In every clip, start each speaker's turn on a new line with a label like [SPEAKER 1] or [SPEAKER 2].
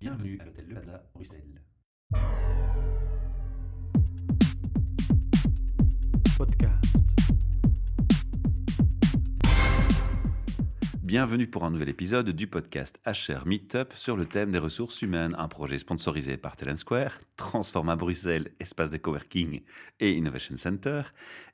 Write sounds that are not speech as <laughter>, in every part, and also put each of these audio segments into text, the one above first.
[SPEAKER 1] Bienvenue à l'hôtel Le Plaza, Bruxelles.
[SPEAKER 2] Podcast.
[SPEAKER 1] Bienvenue pour un nouvel épisode du podcast HR Meetup sur le thème des ressources humaines, un projet sponsorisé par Talent Square, Transforma Bruxelles, espace de coworking et Innovation Center,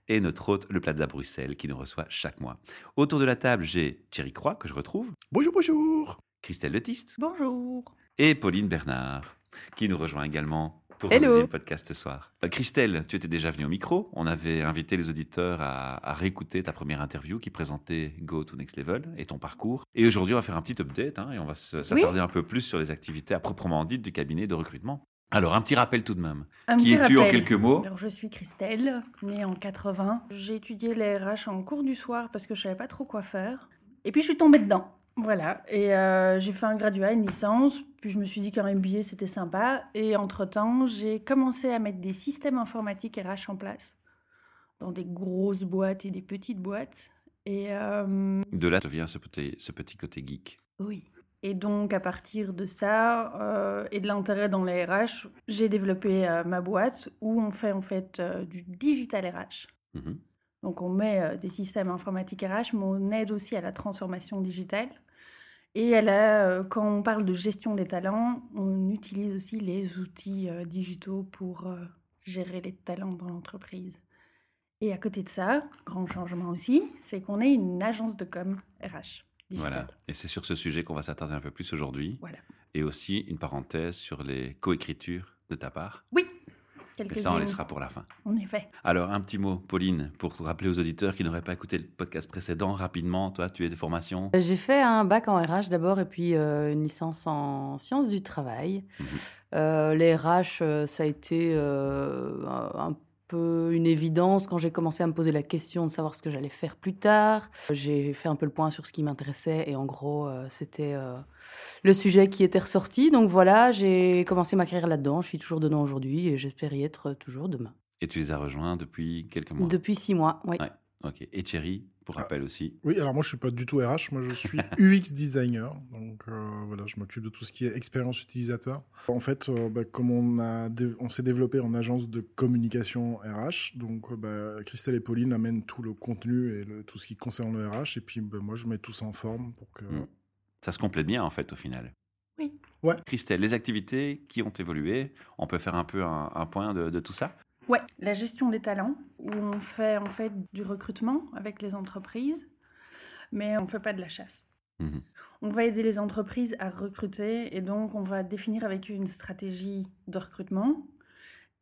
[SPEAKER 1] et notre hôte, le Plaza Bruxelles, qui nous reçoit chaque mois. Autour de la table, j'ai Thierry Croix, que je retrouve,
[SPEAKER 2] Bonjour, bonjour.
[SPEAKER 1] Christelle Letiste
[SPEAKER 3] Bonjour.
[SPEAKER 1] Et Pauline Bernard, qui nous rejoint également pour un deuxième podcast ce soir. Euh, Christelle, tu étais déjà venue au micro. On avait invité les auditeurs à, à réécouter ta première interview qui présentait Go to Next Level et ton parcours. Et aujourd'hui, on va faire un petit update hein, et on va s'attarder un peu plus sur les activités à proprement dites du cabinet de recrutement. Alors, un petit rappel tout de même.
[SPEAKER 3] Un
[SPEAKER 1] Qui
[SPEAKER 3] petit
[SPEAKER 1] es-tu en quelques mots?
[SPEAKER 3] Alors, je suis Christelle, née en 80. J'ai étudié les RH en cours du soir parce que je savais pas trop quoi faire. Et puis, je suis tombée dedans. Voilà. Et euh, j'ai fait un graduat, une licence. Puis, je me suis dit qu'un MBA, c'était sympa. Et entre-temps, j'ai commencé à mettre des systèmes informatiques RH en place dans des grosses boîtes et des petites boîtes. Et euh,
[SPEAKER 1] De là te vient ce petit, ce petit côté geek.
[SPEAKER 3] Oui. Et donc, à partir de ça euh, et de l'intérêt dans les RH, j'ai développé ma boîte où on fait en fait du digital RH.
[SPEAKER 1] Mhm.
[SPEAKER 3] Donc, on met des systèmes informatiques RH, mais on aide aussi à la transformation digitale. Et elle a, euh, quand on parle de gestion des talents, on utilise aussi les outils euh, digitaux pour euh, gérer les talents dans l'entreprise. Et à côté de ça, grand changement aussi, c'est qu'on est une agence de com RH. Digital.
[SPEAKER 1] Voilà. Et c'est sur ce sujet qu'on va s'attarder un peu plus aujourd'hui.
[SPEAKER 3] Voilà.
[SPEAKER 1] Et aussi une parenthèse sur les coécritures de ta part.
[SPEAKER 3] Oui,
[SPEAKER 1] Mais ça, on laissera pour la fin.
[SPEAKER 3] En effet.
[SPEAKER 1] Alors, un petit mot, Pauline, pour rappeler aux auditeurs qui n'auraient pas écouté le podcast précédent, rapidement, toi, tu es de formation.
[SPEAKER 4] J'ai fait un bac en RH d'abord et puis euh, une licence en sciences du travail.
[SPEAKER 1] Mhm.
[SPEAKER 4] Euh, les RH, euh, ça a été euh, un un peu une évidence quand j'ai commencé à me poser la question de savoir ce que j'allais faire plus tard. J'ai fait un peu le point sur ce qui m'intéressait et en gros, euh, c'était euh, le sujet qui était ressorti. Donc voilà, j'ai commencé ma carrière là-dedans. Je suis toujours dedans aujourd'hui et j'espère y être toujours demain.
[SPEAKER 1] Et tu les as rejoints depuis quelques mois?
[SPEAKER 4] Depuis six mois, oui.
[SPEAKER 1] Ouais. Ok. Et Thierry, pour
[SPEAKER 2] Ah.
[SPEAKER 1] rappel aussi.
[SPEAKER 2] Oui, alors moi je suis pas du tout RH, moi je suis <laughs> UX designer, donc euh, voilà, je m'occupe de tout ce qui est expérience utilisateur. En fait, euh, bah, comme on a, on s'est développé en agence de communication RH, donc euh, bah, Christelle et Pauline amènent tout le contenu et le- tout ce qui concerne le RH, et puis bah, moi je mets tout ça en forme pour que.
[SPEAKER 1] Mm. Ça se complète bien, en fait, au final.
[SPEAKER 3] Oui.
[SPEAKER 2] Ouais.
[SPEAKER 1] Christelle, les activités qui ont évolué, on peut faire un peu un, un point de, de tout ça?
[SPEAKER 3] Ouais, la gestion des talents, où on fait en fait du recrutement avec les entreprises, mais on ne fait pas de la chasse.
[SPEAKER 1] Mhm.
[SPEAKER 3] On va aider les entreprises à recruter et donc on va définir avec eux une stratégie de recrutement.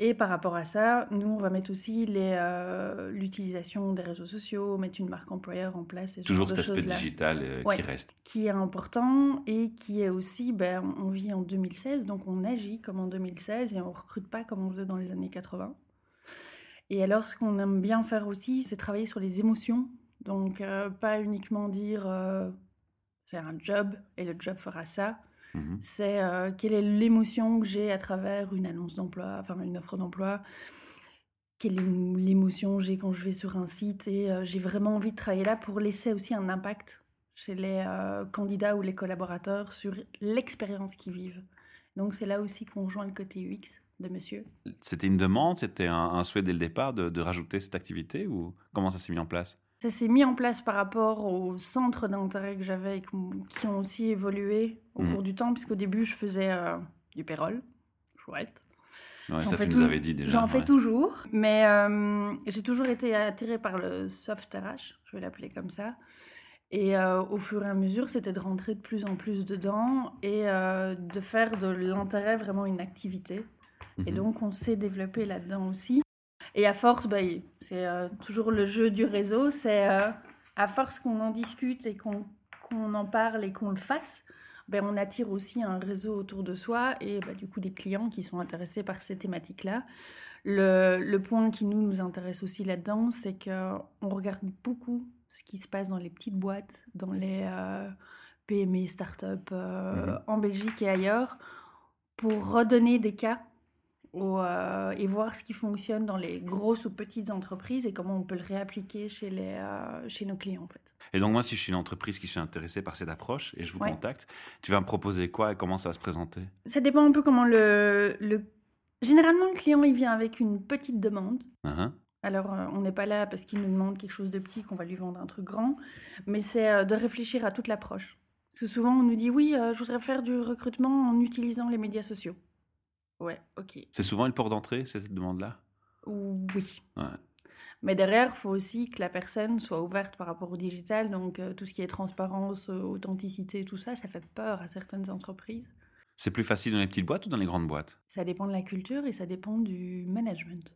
[SPEAKER 3] Et par rapport à ça, nous, on va mettre aussi euh, l'utilisation des réseaux sociaux, mettre une marque employeur en place. et ce
[SPEAKER 1] Toujours
[SPEAKER 3] genre
[SPEAKER 1] cet
[SPEAKER 3] de
[SPEAKER 1] aspect digital euh,
[SPEAKER 3] Ouais.
[SPEAKER 1] qui reste.
[SPEAKER 3] qui est important et qui est aussi, ben, on vit en 2016, donc on agit comme en 2016 et on recrute pas comme on faisait dans les années 80. Et alors, ce qu'on aime bien faire aussi, c'est travailler sur les émotions. Donc, euh, pas uniquement dire euh, c'est un job et le job fera ça.
[SPEAKER 1] Mhm.
[SPEAKER 3] C'est euh, quelle est l'émotion que j'ai à travers une annonce d'emploi, enfin une offre d'emploi. Quelle est l'émotion que j'ai quand je vais sur un site et j'ai vraiment envie de travailler là pour laisser aussi un impact chez les candidats ou les collaborateurs sur l'expérience qu'ils vivent. Donc c'est là aussi qu'on rejoint le côté UX de monsieur.
[SPEAKER 1] C'était une demande, c'était un, un souhait dès le départ de, de rajouter cette activité ou comment ça s'est mis en place?
[SPEAKER 3] Ça s'est mis en place par rapport aux centres d'intérêt que j'avais et qui ont- aussi évolué au
[SPEAKER 1] Mhm.
[SPEAKER 3] cours du temps, puisqu'au début je faisais euh, du payroll, chouette.
[SPEAKER 1] Ouais, Ça, tu nous avais dit déjà.
[SPEAKER 3] J'en fais toujours, mais euh, j'ai toujours été attirée par le soft RH, je vais l'appeler comme ça. Et euh, au fur et à mesure, c'était de rentrer de plus en plus dedans et euh, de faire de l'intérêt vraiment une activité. Et
[SPEAKER 1] Mhm.
[SPEAKER 3] donc, on s'est développé là-dedans aussi. Et à force, bah, c'est euh, toujours le jeu du réseau, c'est euh, à force qu'on en discute et qu'on qu'on en parle et qu'on le fasse, ben, on attire aussi un réseau autour de soi et bah, du coup des clients qui sont intéressés par ces thématiques-là. Le, le point qui nous, nous intéresse aussi là-dedans, c'est qu'on regarde beaucoup ce qui se passe dans les petites boîtes, dans les euh, PME, start-up
[SPEAKER 1] Mhm.
[SPEAKER 3] en Belgique et ailleurs, pour redonner des cas au, euh, et voir ce qui fonctionne dans les grosses ou petites entreprises et comment on peut le réappliquer chez, les, euh, chez nos clients en fait.
[SPEAKER 1] Et donc moi, si je suis une entreprise qui suis intéressée par cette approche et je vous
[SPEAKER 3] Ouais.
[SPEAKER 1] contacte, tu vas me proposer quoi et comment ça va se présenter?
[SPEAKER 3] Ça dépend un peu comment le, le... Généralement, le client, il vient avec une petite demande.
[SPEAKER 1] Uhum.
[SPEAKER 3] Alors, euh, on n'est pas là parce qu'il nous demande quelque chose de petit qu'on va lui vendre un truc grand, mais c'est de réfléchir à toute l'approche. Parce que souvent, on nous dit oui, je voudrais faire du recrutement en utilisant les médias sociaux. Ouais, ok.
[SPEAKER 1] C'est souvent le port d'entrée, cette demande-là?
[SPEAKER 3] Oui.
[SPEAKER 1] Ouais.
[SPEAKER 3] Mais derrière, il faut aussi que la personne soit ouverte par rapport au digital. Donc, euh, tout ce qui est transparence, euh, authenticité, tout ça, ça fait peur à certaines entreprises.
[SPEAKER 1] C'est plus facile dans les petites boîtes ou dans les grandes boîtes?
[SPEAKER 3] Ça dépend de la culture et ça dépend du management.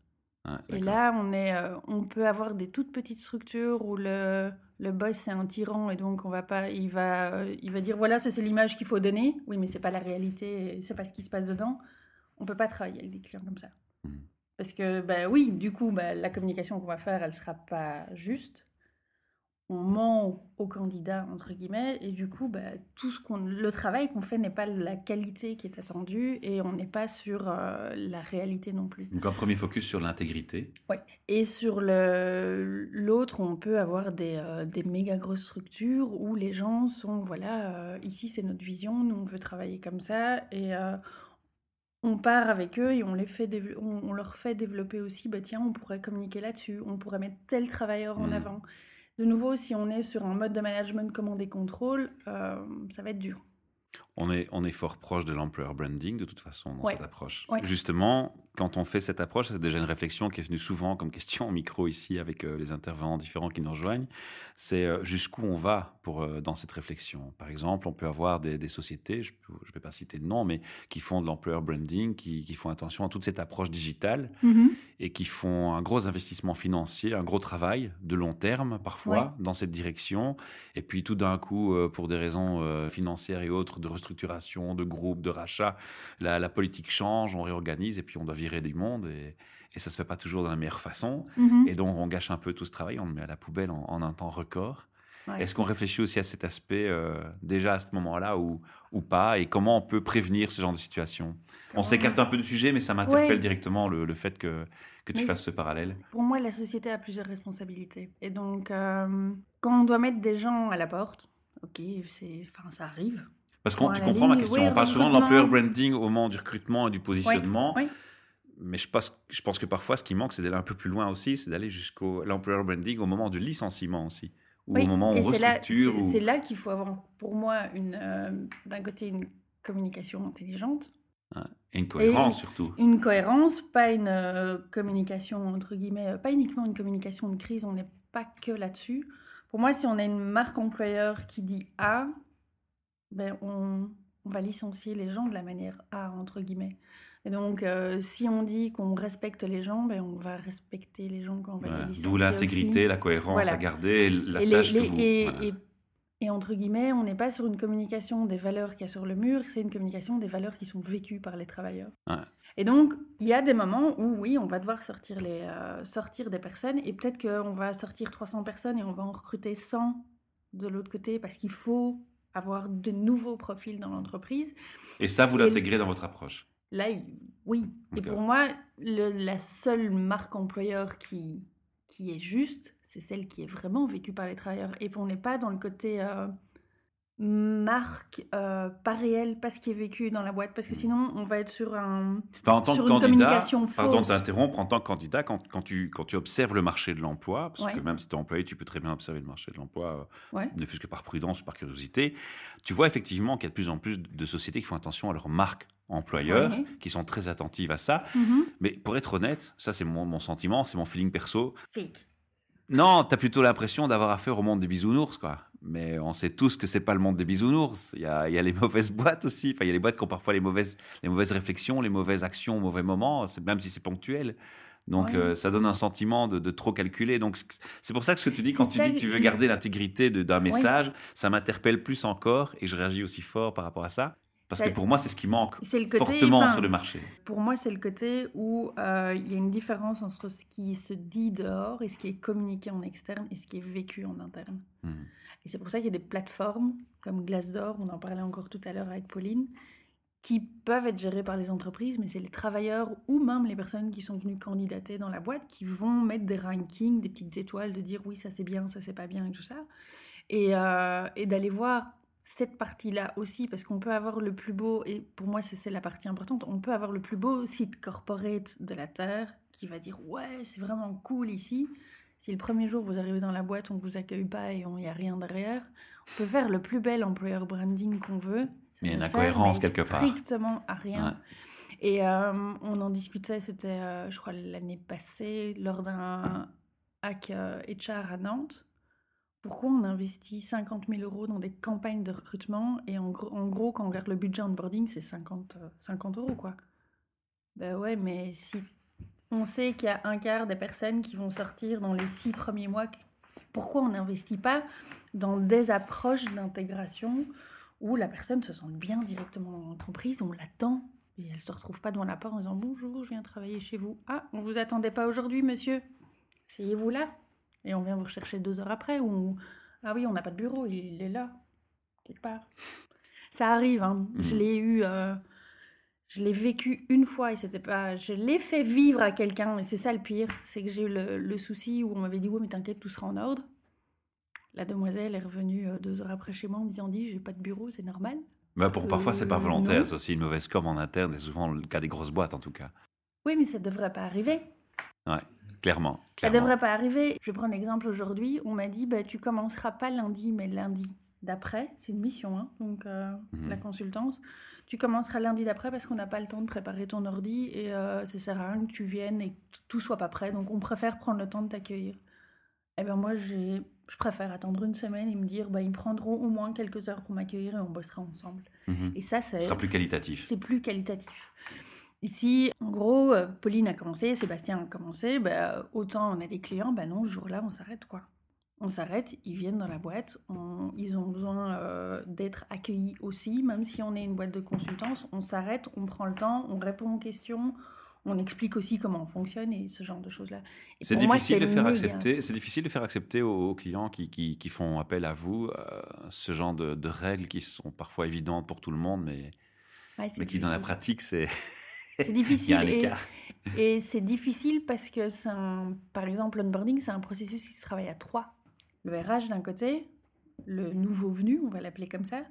[SPEAKER 3] Et là, on, est, euh, on peut avoir des toutes petites structures où le, le boss c'est un tyran et donc on va pas, il va, il va dire voilà, ça c'est l'image qu'il faut donner. Oui, mais c'est pas la réalité, c'est pas ce qui se passe dedans. On peut pas travailler avec des clients comme ça.
[SPEAKER 1] Mhm.
[SPEAKER 3] Parce que bah oui, du coup, bah, la communication qu'on va faire, elle sera pas juste. On ment au candidat entre guillemets et du coup, bah, tout ce qu'on, le travail qu'on fait n'est pas la qualité qui est attendue et on n'est pas sur euh, la réalité non plus.
[SPEAKER 1] Donc un premier focus sur l'intégrité.
[SPEAKER 3] Et sur le l'autre, on peut avoir des, euh, des méga grosses structures où les gens sont, voilà, euh, ici c'est notre vision, nous on veut travailler comme ça, et on part avec eux et on, les fait on, on leur fait développer aussi, bah tiens, on pourrait communiquer là-dessus, on pourrait mettre tel travailleur en
[SPEAKER 1] Mhm.
[SPEAKER 3] avant. De nouveau, si on est sur un mode de management commande et contrôle, euh, ça va être dur.
[SPEAKER 1] On est, on est fort proche de l'employer branding de toute façon dans
[SPEAKER 3] Ouais.
[SPEAKER 1] cette approche.
[SPEAKER 3] Ouais.
[SPEAKER 1] Justement, quand on fait cette approche, c'est déjà une réflexion qui est venue souvent comme question au micro ici avec euh, les intervenants différents qui nous rejoignent. C'est euh, jusqu'où on va pour, euh, dans cette réflexion? Par exemple, on peut avoir des, des sociétés, je ne vais pas citer de nom, mais qui font de l'employer branding, qui, qui font attention à toute cette approche digitale et qui font un gros investissement financier, un gros travail de long terme parfois dans cette direction. Et puis tout d'un coup, pour des raisons financières et autres, de restructuration, de groupe, de rachat, la, la politique change, on réorganise et puis on doit virer du monde et, et ça se fait pas toujours de la meilleure façon.
[SPEAKER 3] Mhm.
[SPEAKER 1] Et donc on gâche un peu tout ce travail, on le met à la poubelle en, en un temps record.
[SPEAKER 3] Ouais.
[SPEAKER 1] Est-ce qu'on réfléchit aussi à cet aspect euh, déjà à ce moment-là ou, ou pas? Et comment on peut prévenir ce genre de situation? On s'écarte un peu du sujet, mais ça m'interpelle
[SPEAKER 3] Ouais.
[SPEAKER 1] directement le, le fait que, que tu
[SPEAKER 3] Mais-
[SPEAKER 1] fasses ce parallèle.
[SPEAKER 3] Pour moi, la société a plusieurs responsabilités. Et donc, euh, quand on doit mettre des gens à la porte, ok, enfin, ça arrive.
[SPEAKER 1] Parce que tu comprends ma question.
[SPEAKER 3] oui,
[SPEAKER 1] on parle souvent de l'employer branding au moment du recrutement et du positionnement.
[SPEAKER 3] oui.
[SPEAKER 1] Mais je pense, je pense que parfois, ce qui manque, c'est d'aller un peu plus loin aussi, c'est d'aller jusqu'au l'employer branding au moment du licenciement aussi. Ou au moment où
[SPEAKER 3] et
[SPEAKER 1] on
[SPEAKER 3] c'est là,
[SPEAKER 1] restructure.
[SPEAKER 3] c'est-
[SPEAKER 1] ou-
[SPEAKER 3] c'est là qu'il faut avoir, pour moi, une, euh, d'un côté, une communication intelligente,
[SPEAKER 1] Et une cohérence
[SPEAKER 3] et-
[SPEAKER 1] surtout.
[SPEAKER 3] une cohérence, pas une euh, communication, entre guillemets, pas uniquement une communication de crise, on n'est pas que là-dessus. Pour moi, si on a une marque employeur qui dit A, ben on, on va licencier les gens de la manière A, entre guillemets. Et donc, euh, si on dit qu'on respecte les gens, ben on va respecter les gens quand on va
[SPEAKER 1] Voilà.
[SPEAKER 3] les licencier
[SPEAKER 1] D'où l'intégrité, la cohérence
[SPEAKER 3] Voilà.
[SPEAKER 1] à garder, la
[SPEAKER 3] et, les-
[SPEAKER 1] tâche
[SPEAKER 3] les-
[SPEAKER 1] que vous...
[SPEAKER 3] et,
[SPEAKER 1] voilà.
[SPEAKER 3] et- et entre guillemets, on n'est pas sur une communication des valeurs qu'il y a sur le mur, c'est une communication des valeurs qui sont vécues par les travailleurs.
[SPEAKER 1] Ouais.
[SPEAKER 3] Et donc, il y a des moments où, oui, on va devoir sortir, les, euh, sortir des personnes, et peut-être qu'on va sortir 300 personnes et on va en recruter 100 de l'autre côté, parce qu'il faut avoir de nouveaux profils dans l'entreprise.
[SPEAKER 1] Et ça, vous l'intégrez dans votre approche?
[SPEAKER 3] Là, oui. Et pour moi, le- la seule marque employeur qui, qui est juste, c'est celle qui est vraiment vécue par les travailleurs. Et on n'est pas dans le côté euh, marque, euh, pas réel, pas ce qui est vécu dans la boîte. Parce que sinon, on va être sur un...
[SPEAKER 1] Enfin, en tant
[SPEAKER 3] Sur
[SPEAKER 1] que
[SPEAKER 3] une
[SPEAKER 1] candidat,
[SPEAKER 3] communication
[SPEAKER 1] pardon
[SPEAKER 3] fausse.
[SPEAKER 1] t'interrompre, en tant que candidat, quand, quand, tu, quand tu observes le marché de l'emploi, parce
[SPEAKER 3] Ouais.
[SPEAKER 1] que même si tu es employé, tu peux très bien observer le marché de l'emploi, euh,
[SPEAKER 3] Ouais.
[SPEAKER 1] ne fût-ce que par prudence ou par curiosité, tu vois effectivement qu'il y a de plus en plus de sociétés qui font attention à leur marque employeur,
[SPEAKER 3] Ouais.
[SPEAKER 1] qui sont très attentives à ça.
[SPEAKER 3] Mhm.
[SPEAKER 1] Mais pour être honnête, ça c'est mon, mon sentiment, c'est mon feeling perso,
[SPEAKER 3] Fake.
[SPEAKER 1] non, tu as plutôt l'impression d'avoir affaire au monde des bisounours, quoi. Mais on sait tous que c'est pas le monde des bisounours. Il y a, il y a les <laughs> mauvaises boîtes aussi. Enfin, il y a les boîtes qui ont parfois les mauvaises, les mauvaises réflexions, les mauvaises actions au mauvais moment, c'est- même si c'est ponctuel. Donc,
[SPEAKER 3] Ouais.
[SPEAKER 1] euh, ça donne un sentiment de, de trop calculer. Donc, c'est- pour ça que ce que tu dis, quand tu
[SPEAKER 3] ça,
[SPEAKER 1] dis que tu veux garder l'intégrité d'un message, ça m'interpelle plus encore et je réagis aussi fort par rapport à ça. Parce que pour moi, c'est ce qui manque
[SPEAKER 3] C'est le côté...
[SPEAKER 1] fortement
[SPEAKER 3] enfin,
[SPEAKER 1] sur le marché.
[SPEAKER 3] Pour moi, c'est le côté où euh, il y a une différence entre ce qui se dit dehors et ce qui est communiqué en externe et ce qui est vécu en interne.
[SPEAKER 1] Mhm.
[SPEAKER 3] Et c'est pour ça qu'il y a des plateformes comme Glassdoor, on en parlait encore tout à l'heure avec Pauline, qui peuvent être gérées par les entreprises, mais c'est les travailleurs ou même les personnes qui sont venues candidater dans la boîte qui vont mettre des rankings, des petites étoiles, de dire oui, ça c'est bien, ça c'est pas bien et tout ça. Et, euh, et d'aller voir cette partie-là aussi, parce qu'on peut avoir le plus beau, et pour moi c'est la partie importante, on peut avoir le plus beau site corporate de la Terre qui va dire ouais c'est vraiment cool ici. Si le premier jour vous arrivez dans la boîte, on ne vous accueille pas et il n'y a rien derrière, on peut faire le plus bel employer branding qu'on veut.
[SPEAKER 1] Il y a une incohérence quelque part.
[SPEAKER 3] Strictement à rien. Et euh, on en discutait, c'était, euh, je crois, l'année passée, lors d'un hack HR euh, à Nantes. Pourquoi on investit 50 000 euros dans des campagnes de recrutement et en, gros, quand on regarde le budget onboarding, c'est 50, 50 euros, quoi? Ben ouais, mais si on sait qu'il y a un quart des personnes qui vont sortir dans les six premiers mois, pourquoi on n'investit pas dans des approches d'intégration où la personne se sent bien directement dans l'entreprise, on l'attend, et elle ne se retrouve pas devant la porte en disant Bonjour, je viens travailler chez vous. Ah, on vous attendait pas aujourd'hui, monsieur. Asseyez-vous là. Et on vient vous rechercher deux heures après. Ou Ah oui, on n'a pas de bureau, il est là, quelque part. Ça arrive, hein. je mhm. l'ai eu. Euh, je l'ai vécu une fois et c'était pas. Je l'ai fait vivre à quelqu'un et c'est ça le pire. C'est que j'ai eu le, souci où on m'avait dit Ouais, mais t'inquiète, tout sera en ordre. La demoiselle est revenue euh, deux heures après chez moi en me disant Dit, j'ai pas de bureau, c'est normal.
[SPEAKER 1] Bah pour, parfois, c'est pas euh, volontaire, c'est aussi une mauvaise com en interne, c'est souvent le cas des grosses boîtes en tout cas.
[SPEAKER 3] Oui, mais ça devrait pas arriver.
[SPEAKER 1] Ouais, clairement.
[SPEAKER 3] Ça devrait pas arriver. Je prends l'exemple aujourd'hui, on m'a dit bah, tu commenceras pas lundi, mais lundi d'après, c'est une mission, hein, donc euh, mhm. la consultance. Tu commenceras lundi d'après parce qu'on n'a pas le temps de préparer ton ordi et euh, ça sert à rien que tu viennes et que tout soit pas prêt. Donc on préfère prendre le temps de t'accueillir. Eh bien moi, j'ai je préfère attendre une semaine et me dire, bah, ils me prendront au moins quelques heures pour m'accueillir et on bossera ensemble.
[SPEAKER 1] Mhm. Et ça, ça sera plus qualitatif.
[SPEAKER 3] C'est plus qualitatif. Ici, en gros, euh, Pauline a commencé, Sébastien a commencé, bah, autant on a des clients, bah non, ce jour-là, on s'arrête quoi. On s'arrête, ils viennent dans la boîte, ils ont besoin euh, d'être accueillis aussi, même si on est une boîte de consultance, on s'arrête, on prend le temps, on répond aux questions, on explique aussi comment on fonctionne et ce genre de choses-là.
[SPEAKER 1] C'est difficile de faire accepter. C'est difficile de faire accepter aux, clients qui, qui, font appel à vous euh, ce genre de, règles qui sont parfois évidentes pour tout le monde, mais, mais qui dans la pratique c'est.
[SPEAKER 3] C'est <laughs> difficile. et, <laughs> et c'est difficile parce que, un, par exemple, l'onboarding, c'est un processus qui se travaille à trois. Le RH d'un côté, le nouveau venu, on va l'appeler comme ça,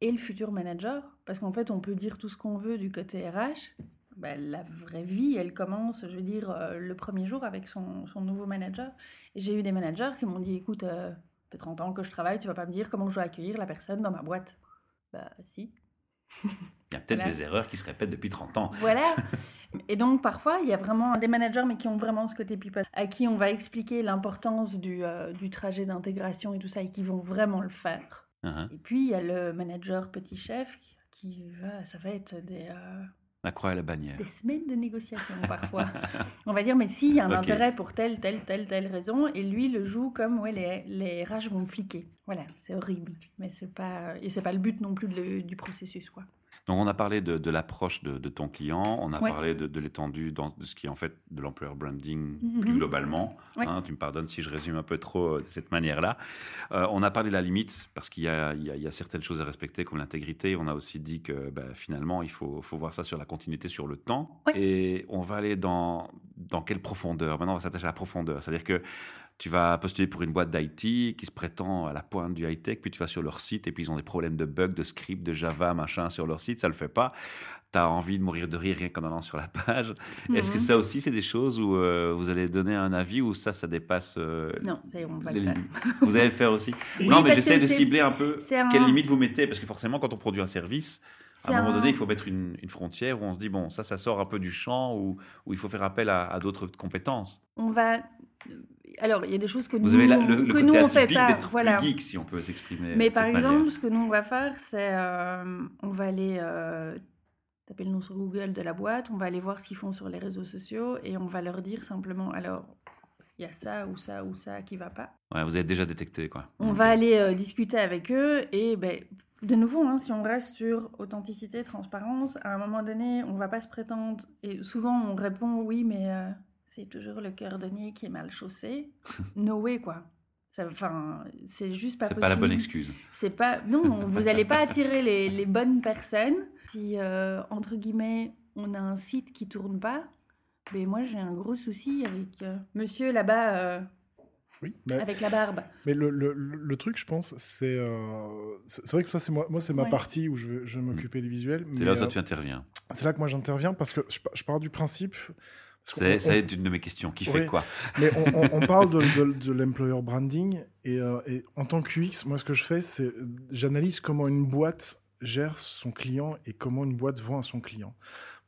[SPEAKER 3] et le futur manager. Parce qu'en fait, on peut dire tout ce qu'on veut du côté RH, bah, la vraie vie, elle commence, je veux dire, euh, le premier jour avec son, son nouveau manager. J'ai eu des managers qui m'ont dit, écoute, euh, ça fait 30 ans que je travaille, tu vas pas me dire comment je dois accueillir la personne dans ma boîte. Bah si. <laughs>
[SPEAKER 1] il y a peut-être des erreurs qui se répètent depuis 30 ans.
[SPEAKER 3] Voilà. <laughs> Et donc parfois, il y a vraiment des managers, mais qui ont vraiment ce côté people, à qui on va expliquer l'importance du, euh, du trajet d'intégration et tout ça, et qui vont vraiment le faire. Uh-huh. Et puis, il y a le manager petit chef qui, va, ça va être des...
[SPEAKER 1] La croix et la bannière.
[SPEAKER 3] Des semaines de négociation parfois. On va dire, mais s'il y a un intérêt pour telle, telle, telle, telle raison, et lui le joue comme ouais, les, les RH vont me fliquer. Voilà, c'est horrible. Mais c'est pas, et c'est pas le but non plus du processus, quoi.
[SPEAKER 1] Donc, on a parlé de, l'approche de, ton client, on a parlé de, l'étendue de ce qui est en fait de l'employer branding mhm. plus globalement. Hein, tu me pardonnes si je résume un peu trop euh, de cette manière-là. Euh, on a parlé de la limite parce qu'il y, a, certaines choses à respecter comme l'intégrité. On a aussi dit que ben, finalement, il faut, faut, voir ça sur la continuité sur le temps. Et on va aller dans, dans quelle profondeur? Maintenant, on va s'attacher à la profondeur. C'est-à-dire que tu vas postuler pour une boîte d'IT qui se prétend à la pointe du high-tech, puis tu vas sur leur site et puis ils ont des problèmes de bugs, de script, de Java, machin sur leur site, ça le fait pas. Tu as envie de mourir de rire rien qu'en allant sur la page. Est-ce que mhm. ça aussi, c'est des choses où euh, vous allez donner un avis ou ça, ça dépasse.
[SPEAKER 3] Euh, non, ça on va le faire.
[SPEAKER 1] Vous allez le faire aussi? <laughs> Non, mais j'essaie de cibler un peu quelles limites vous mettez, parce que forcément, quand on produit un service, à un moment donné, il faut mettre une, frontière où on se dit, bon, ça, ça sort un peu du champ, où, où il faut faire appel à, à d'autres compétences.
[SPEAKER 3] On va alors, il y a des choses que nous, que nous on fait pas.
[SPEAKER 1] Voilà. Geek, si on peut s'exprimer.
[SPEAKER 3] Mais par exemple, ce que nous on va faire, c'est euh, on va aller euh, taper le nom sur Google de la boîte, on va aller voir ce qu'ils font sur les réseaux sociaux et on va leur dire simplement alors il y a ça ou ça ou ça qui va pas.
[SPEAKER 1] Ouais, vous avez déjà détecté quoi.
[SPEAKER 3] On va aller euh, discuter avec eux et ben, de nouveau, hein, si on reste sur authenticité, transparence, à un moment donné, on va pas se prétendre et souvent on répond oui mais c'est toujours le cordonnier qui est mal chaussé. no way, quoi. Enfin, c'est juste pas
[SPEAKER 1] possible.
[SPEAKER 3] C'est
[SPEAKER 1] pas la bonne excuse.
[SPEAKER 3] C'est pas. Non, vous n'allez pas attirer les, les, bonnes personnes. Si, euh, entre guillemets, on a un site qui tourne pas, mais moi j'ai un gros souci avec euh, monsieur là-bas. Euh,
[SPEAKER 2] Oui, mais,
[SPEAKER 3] avec la barbe.
[SPEAKER 2] mais le, le- le- truc, je pense, c'est. euh, c'est vrai que ça, c'est moi, moi c'est ma
[SPEAKER 3] Ouais.
[SPEAKER 2] partie où je vais, je vais m'occuper des visuels.
[SPEAKER 1] C'est là où toi
[SPEAKER 2] euh,
[SPEAKER 1] tu interviens.
[SPEAKER 2] c'est là que moi j'interviens parce que je, je pars du principe.
[SPEAKER 1] C'est ça est une de mes questions. Qui fait quoi?
[SPEAKER 2] Mais on, on- on parle de, de- de l'employer branding et, euh, et en tant que UX, moi ce que je fais, c'est j'analyse comment une boîte gère son client et comment une boîte vend à son client.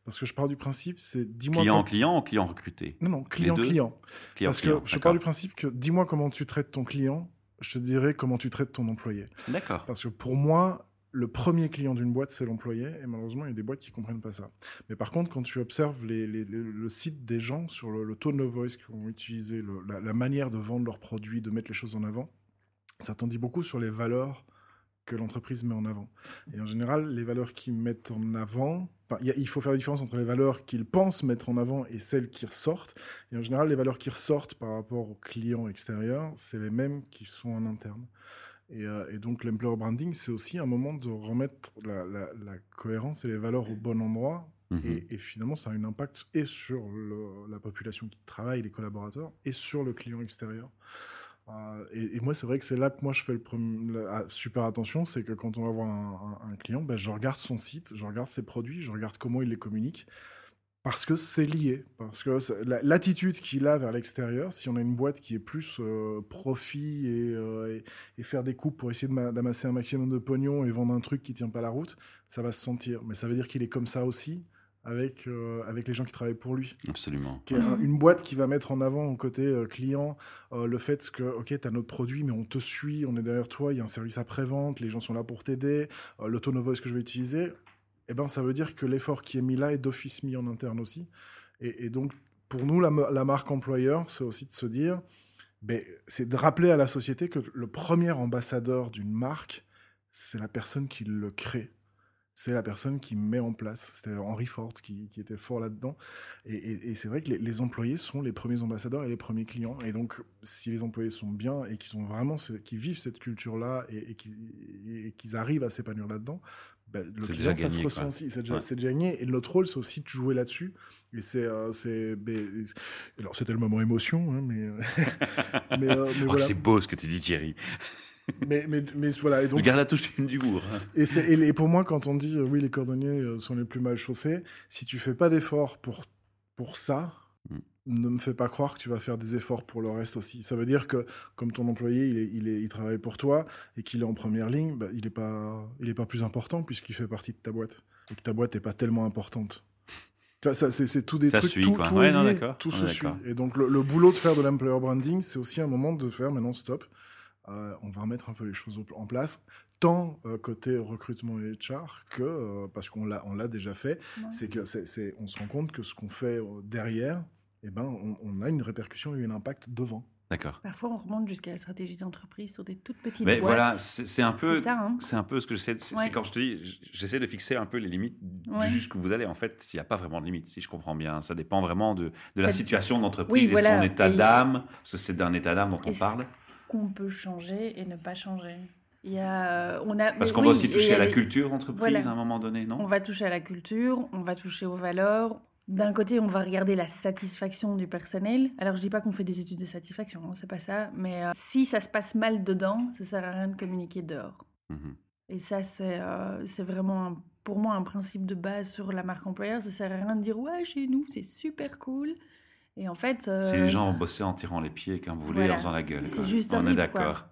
[SPEAKER 2] Parce que je pars du principe, c'est dis-moi.
[SPEAKER 1] Client
[SPEAKER 2] quand-
[SPEAKER 1] client ou client recruté?
[SPEAKER 2] Non, non, client client.
[SPEAKER 1] Client
[SPEAKER 2] Parce que je pars du principe que dis-moi comment tu traites ton client, je te dirai comment tu traites ton employé.
[SPEAKER 1] D'accord.
[SPEAKER 2] Parce que pour moi, le premier client d'une boîte, c'est l'employé, et malheureusement, il y a des boîtes qui comprennent pas ça. Mais par contre, quand tu observes le site des gens sur le, le tone of voice qu'ils vont utiliser, le- la, manière de vendre leurs produits, de mettre les choses en avant, ça t'en dit beaucoup sur les valeurs que l'entreprise met en avant. Et en général, les valeurs qu'ils mettent en avant, il faut faire la différence entre les valeurs qu'ils pensent mettre en avant et celles qui ressortent. Et en général, les valeurs qui ressortent par rapport aux clients extérieurs, c'est les mêmes qui sont en interne. Et, euh, et donc, l'employer branding, c'est aussi un moment de remettre la, la- la cohérence et les valeurs au bon endroit.
[SPEAKER 1] Mhm.
[SPEAKER 2] Et, et finalement, ça a un impact et sur le- la population qui travaille, les collaborateurs, et sur le client extérieur. Euh, et, et moi, c'est vrai que c'est là que moi je fais le premier- le- ah, super attention, c'est que quand on va voir un, un- un client, ben, je regarde son site, je regarde ses produits, je regarde comment il les communique, parce que c'est lié, parce que l'attitude qu'il a vers l'extérieur, si on a une boîte qui est plus euh, profit et, euh, et- et faire des coupes pour essayer d'amasser un maximum de pognon et vendre un truc qui tient pas la route, ça va se sentir. Mais ça veut dire qu'il est comme ça aussi avec, euh, avec les gens qui travaillent pour lui
[SPEAKER 1] Absolument.
[SPEAKER 2] qui est un- une boîte qui va mettre en avant au côté euh, client euh, le fait que ok tu as notre produit mais on te suit on est derrière toi il y a un service après-vente les gens sont là pour t'aider le tone of voice que je vais utiliser? Eh ben ça veut dire que l'effort qui est mis là est d'office mis en interne aussi. Et, donc pour nous la, la marque employeur c'est aussi de se dire ben, c'est de rappeler à la société que le premier ambassadeur d'une marque c'est la personne qui le crée c'est la personne qui met en place. C'était Henry Ford qui, qui était fort là-dedans. Et, et- et c'est vrai que les, les employés sont les premiers ambassadeurs et les premiers clients. Et donc, si les employés sont bien et qu'ils sont vraiment, qui vivent cette culture-là et, et qui- et qu'ils arrivent à s'épanouir là-dedans, ben, le client, ça se ressent aussi. C'est déjà,
[SPEAKER 1] Ouais.
[SPEAKER 2] c'est déjà gagné. Et notre rôle, c'est aussi de jouer là-dessus. Et c'est, euh, c'est, ben, alors c'était le moment émotion, hein, mais, euh, <laughs> mais, euh, mais
[SPEAKER 1] Oh,
[SPEAKER 2] voilà.
[SPEAKER 1] c'est beau ce que tu dis, Thierry. <laughs>
[SPEAKER 2] Mais, mais, mais voilà. Et donc,
[SPEAKER 1] garde la touche fine d'humour. hein.
[SPEAKER 2] et, et et pour moi, quand on dit euh, oui, les cordonniers euh, sont les plus mal chaussés, si tu fais pas d'efforts pour, pour ça,
[SPEAKER 1] Mm.
[SPEAKER 2] ne me fais pas croire que tu vas faire des efforts pour le reste aussi. Ça veut dire que, comme ton employé, il, est, il, est, il travaille pour toi et qu'il est en première ligne, bah, il n'est pas, il est pas plus important puisqu'il fait partie de ta boîte. Et que ta boîte n'est pas tellement importante. Ça, c'est, tout des
[SPEAKER 1] Ça
[SPEAKER 2] trucs,
[SPEAKER 1] suit,
[SPEAKER 2] tout, tout
[SPEAKER 1] Ouais, non,
[SPEAKER 2] lié,
[SPEAKER 1] d'accord.
[SPEAKER 2] tout se suit. Et donc, le, le boulot de faire de l'employer branding, c'est aussi un moment de faire maintenant stop. Euh, on va remettre un peu les choses en place, tant euh, côté recrutement et HR que, euh, parce qu'on l'a, on l'a déjà fait,
[SPEAKER 3] Ouais.
[SPEAKER 2] c'est que c'est, c'est- on se rend compte que ce qu'on fait derrière, eh ben, on, on a une répercussion et un impact devant.
[SPEAKER 1] D'accord.
[SPEAKER 3] Parfois, on remonte jusqu'à la stratégie d'entreprise sur des toutes petites
[SPEAKER 1] Mais
[SPEAKER 3] boîtes.
[SPEAKER 1] voilà, c'est c'est un peu.
[SPEAKER 3] c'est ça, hein.
[SPEAKER 1] C'est un peu ce que j'essaie. C'est
[SPEAKER 3] Ouais.
[SPEAKER 1] c'est quand je te dis, j'essaie de fixer un peu les limites
[SPEAKER 3] Ouais.
[SPEAKER 1] jusqu'où vous allez. En fait, s'il n'y a pas vraiment de limite, si je comprends bien, ça dépend vraiment de, de la situation de
[SPEAKER 3] Oui,
[SPEAKER 1] l'entreprise et de son état
[SPEAKER 3] Et-
[SPEAKER 1] d'âme. Parce que C'est d'un état d'âme dont
[SPEAKER 3] Et
[SPEAKER 1] on parle.
[SPEAKER 3] Qu'on peut changer et ne pas changer. Il y a, euh, on a,
[SPEAKER 1] Parce qu'on
[SPEAKER 3] oui,
[SPEAKER 1] va aussi toucher à la
[SPEAKER 3] des-
[SPEAKER 1] culture d'entreprise
[SPEAKER 3] Voilà.
[SPEAKER 1] à un moment donné, non?
[SPEAKER 3] On va toucher à la culture, on va toucher aux valeurs. D'un côté, on va regarder la satisfaction du personnel. Alors, je dis pas qu'on fait des études de satisfaction, hein, c'est pas ça. Mais euh, si ça se passe mal dedans, ça sert à rien de communiquer dehors.
[SPEAKER 1] Mhm.
[SPEAKER 3] Et ça, c'est euh, vraiment un- pour moi un principe de base sur la marque employeur. Ça sert à rien de dire ouais, chez nous, c'est super cool. Et en fait. euh,
[SPEAKER 1] Si les gens ont bossé en tirant les pieds qu'un boulet
[SPEAKER 3] voilà.
[SPEAKER 1] en faisant la gueule.
[SPEAKER 3] C'est juste
[SPEAKER 1] On est
[SPEAKER 3] horrible,
[SPEAKER 1] d'accord.
[SPEAKER 3] quoi.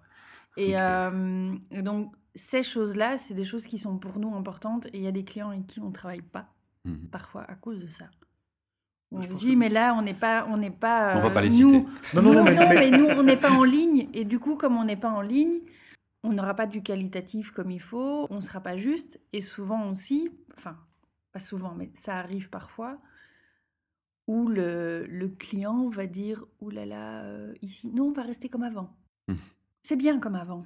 [SPEAKER 3] Et,
[SPEAKER 1] Ok.
[SPEAKER 3] euh, et donc, ces choses-là, c'est des choses qui sont pour nous importantes. Et il y a des clients avec qui on ne travaille pas,
[SPEAKER 1] Mhm.
[SPEAKER 3] parfois, à cause de ça. On
[SPEAKER 2] Je
[SPEAKER 3] se dit,
[SPEAKER 2] que-
[SPEAKER 3] mais là, on n'est pas. On n'est pas
[SPEAKER 1] On va
[SPEAKER 3] euh,
[SPEAKER 1] pas les
[SPEAKER 3] nous-
[SPEAKER 1] citer.
[SPEAKER 2] Non, non, non, mais, mais-
[SPEAKER 3] mais nous, on n'est pas en ligne. Et du coup, comme on n'est pas en ligne, on n'aura pas du qualitatif comme il faut. On ne sera pas juste. Et souvent aussi, enfin, pas souvent, mais ça arrive parfois, où le, le client va dire Ouh là là, euh, ici, non, on va rester comme avant.
[SPEAKER 1] Hmm.
[SPEAKER 3] C'est bien comme avant.